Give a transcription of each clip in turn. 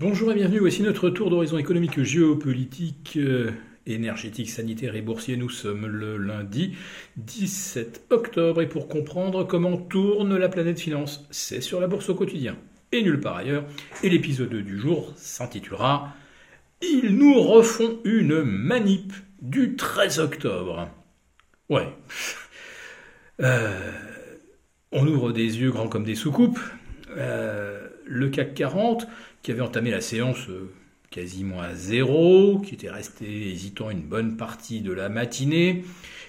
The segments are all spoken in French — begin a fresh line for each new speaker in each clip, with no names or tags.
Bonjour et bienvenue, voici notre tour d'horizon économique, géopolitique, euh, énergétique, sanitaire et boursier. Nous sommes le lundi 17 octobre et pour comprendre comment tourne la planète finance, c'est sur la bourse au quotidien et nulle part ailleurs. Et l'épisode du jour s'intitulera Ils nous refont une manip du 13 octobre. Ouais. Euh, on ouvre des yeux grands comme des soucoupes. Euh, le CAC 40, qui avait entamé la séance euh, quasiment à zéro, qui était resté hésitant une bonne partie de la matinée,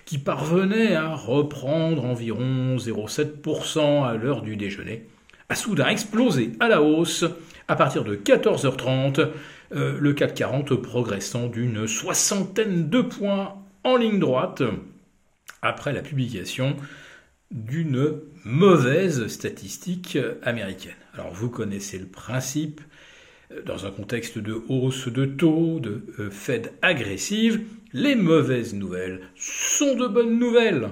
qui parvenait à reprendre environ 0,7% à l'heure du déjeuner, a soudain explosé à la hausse. À partir de 14h30, euh, le CAC 40 progressant d'une soixantaine de points en ligne droite après la publication d'une mauvaise statistique américaine. Alors vous connaissez le principe, euh, dans un contexte de hausse de taux, de euh, Fed agressive, les mauvaises nouvelles sont de bonnes nouvelles.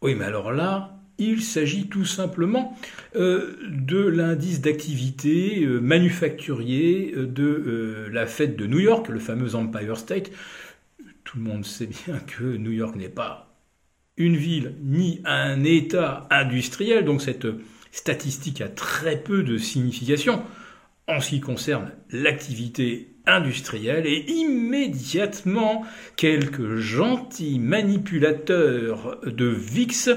Oui, mais alors là, il s'agit tout simplement euh, de l'indice d'activité manufacturier de la fête de New York, le fameux Empire State. Tout le monde sait bien que New York n'est pas une ville ni un État industriel, donc cette statistique a très peu de signification en ce qui concerne l'activité industrielle et immédiatement quelques gentils manipulateurs de VIX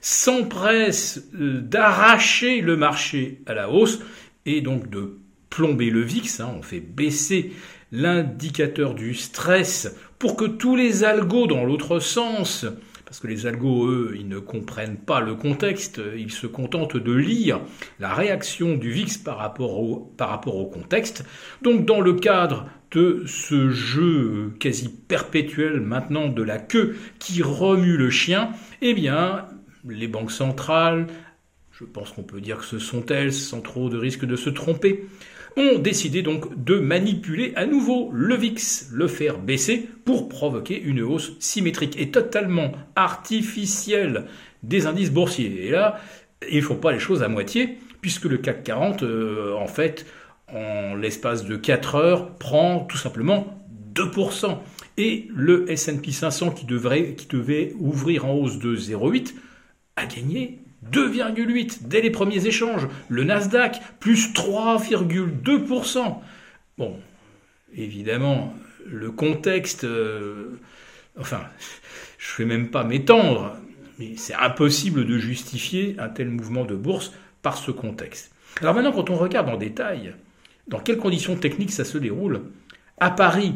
s'empressent euh, d'arracher le marché à la hausse et donc de plomber le VIX, hein, on fait baisser l'indicateur du stress pour que tous les algos dans l'autre sens parce que les algos, eux, ils ne comprennent pas le contexte, ils se contentent de lire la réaction du VIX par rapport au, par rapport au contexte. Donc dans le cadre de ce jeu quasi perpétuel maintenant de la queue qui remue le chien, eh bien, les banques centrales, je pense qu'on peut dire que ce sont elles, sans trop de risque de se tromper, ont décidé donc de manipuler à nouveau le VIX, le faire baisser pour provoquer une hausse symétrique et totalement artificielle des indices boursiers. Et là, il ne faut pas les choses à moitié, puisque le CAC 40, euh, en fait, en l'espace de 4 heures, prend tout simplement 2%. Et le S&P 500, qui, devrait, qui devait ouvrir en hausse de 0,8, a gagné 2,8 dès les premiers échanges. Le Nasdaq, plus 3,2%. Bon, évidemment, le contexte, euh, enfin, je ne vais même pas m'étendre, mais c'est impossible de justifier un tel mouvement de bourse par ce contexte. Alors maintenant, quand on regarde en détail, dans quelles conditions techniques ça se déroule, à Paris,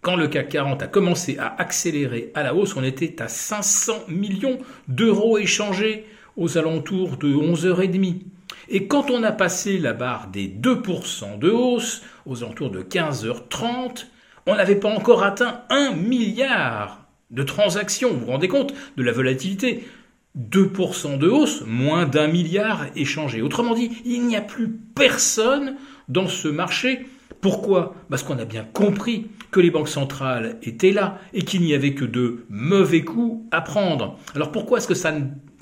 quand le CAC 40 a commencé à accélérer à la hausse, on était à 500 millions d'euros échangés aux alentours de 11h30. Et quand on a passé la barre des 2% de hausse, aux alentours de 15h30, on n'avait pas encore atteint 1 milliard de transactions. Vous vous rendez compte de la volatilité? 2% de hausse, moins d'un milliard échangé. Autrement dit, il n'y a plus personne dans ce marché. Pourquoi? Parce qu'on a bien compris que les banques centrales étaient là et qu'il n'y avait que de mauvais coups à prendre. Alors pourquoi est-ce que ça,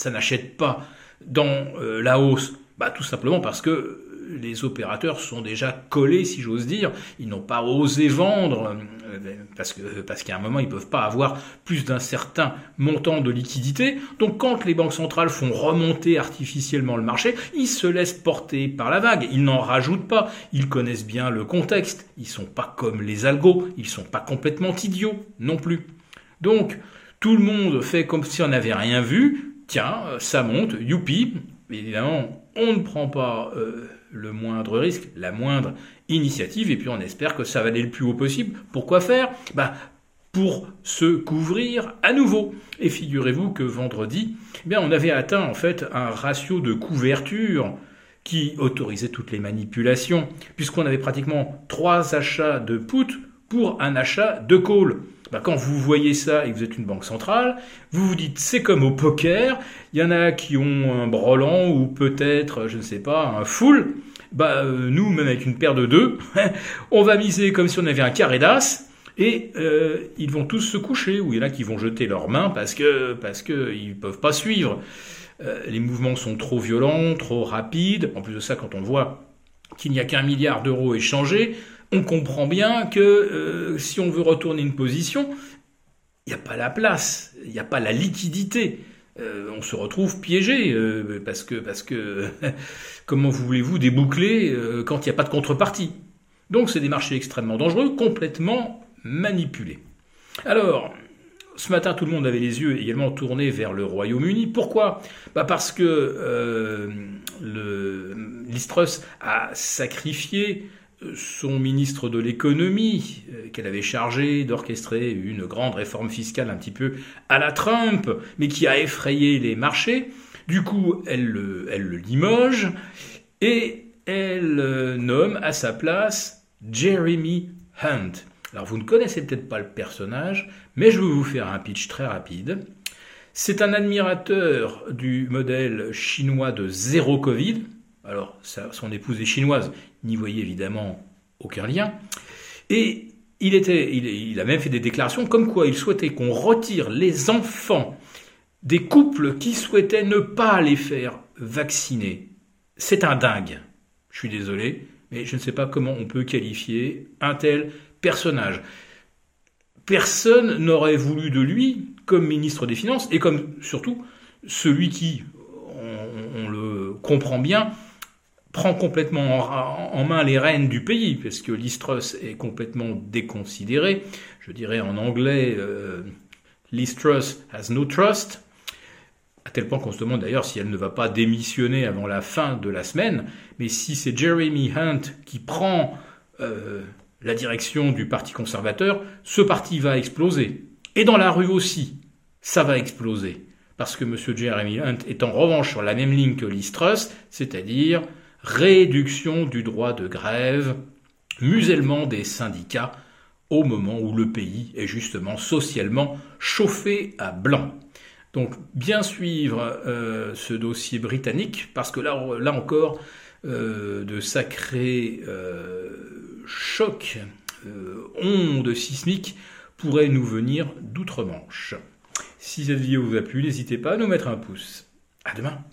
n'achète pas dans euh, la hausse bah, Tout simplement parce que les opérateurs sont déjà collés, si j'ose dire. Ils n'ont pas osé vendre euh, parce qu'à un moment ils peuvent pas avoir plus d'un certain montant de liquidité. Donc quand les banques centrales font remonter artificiellement le marché, ils se laissent porter par la vague. Ils n'en rajoutent pas. Ils connaissent bien le contexte. Ils sont pas comme les algos. Ils sont pas complètement idiots non plus. Donc tout le monde fait comme si on n'avait rien vu. Tiens, ça monte, youpi. Évidemment, on ne prend pas euh, le moindre risque, la moindre initiative, et puis on espère que ça va aller le plus haut possible. Pourquoi faire? Bah, Pour se couvrir à nouveau. Et figurez-vous que vendredi, eh bien, on avait atteint en fait un ratio de couverture qui autorisait toutes les manipulations, puisqu'on avait pratiquement trois achats de put pour un achat de call. Bah, quand vous voyez ça et que vous êtes une banque centrale, vous vous dites c'est comme au poker, il y en a qui ont un brelan ou peut-être, je ne sais pas, un full. Bah, euh, nous, même avec une paire de deux, on va miser comme si on avait un carré d'as. Et euh, ils vont tous se coucher, ou il y en a qui vont jeter leurs mains parce que parce que ils peuvent pas suivre. Euh, les mouvements sont trop violents, trop rapides. En plus de ça, quand on voit qu'il n'y a qu'un milliard d'euros échangés, on comprend bien que euh, si on veut retourner une position, il n'y a pas la place, il n'y a pas la liquidité. Euh, on se retrouve piégé euh, parce que comment voulez-vous déboucler quand il n'y a pas de contrepartie? Donc c'est des marchés extrêmement dangereux, complètement manipulés. Alors, ce matin, tout le monde avait les yeux également tournés vers le Royaume-Uni. Pourquoi? Bah Parce que euh, a sacrifié son ministre de l'économie, euh, qu'elle avait chargé d'orchestrer une grande réforme fiscale un petit peu à la Trump, mais qui a effrayé les marchés. Du coup, elle le, elle le limoge et elle nomme à sa place Jeremy Hunt. Alors vous ne connaissez peut-être pas le personnage, mais je vais vous faire un pitch très rapide. C'est un admirateur du modèle chinois de zéro Covid. Alors son épouse est chinoise, n'y voyait évidemment aucun lien. Et il, était, il, a même fait des déclarations comme quoi il souhaitait qu'on retire les enfants des couples qui souhaitaient ne pas les faire vacciner. C'est un dingue. Je suis désolé, mais je ne sais pas comment on peut qualifier un tel personnage. Personne n'aurait voulu de lui comme ministre des Finances et comme surtout celui qui, on, le comprend bien, prend complètement en, main les rênes du pays, parce que l'Istrus est complètement déconsidéré. Je dirais en anglais, euh, has no trust, à tel point qu'on se demande d'ailleurs si elle ne va pas démissionner avant la fin de la semaine. Mais si c'est Jeremy Hunt qui prend euh, la direction du Parti conservateur, ce parti va exploser. Et dans la rue aussi, ça va exploser. Parce que M. Jeremy Hunt est en revanche sur la même ligne que l'Istrus, c'est-à-dire réduction du droit de grève, musellement des syndicats au moment où le pays est justement socialement chauffé à blanc. Donc bien suivre euh, ce dossier britannique, parce que là, encore, euh, de sacrés euh, chocs, ondes sismiques pourraient nous venir d'outre-Manche. Si cette vidéo vous a plu, n'hésitez pas à nous mettre un pouce. À demain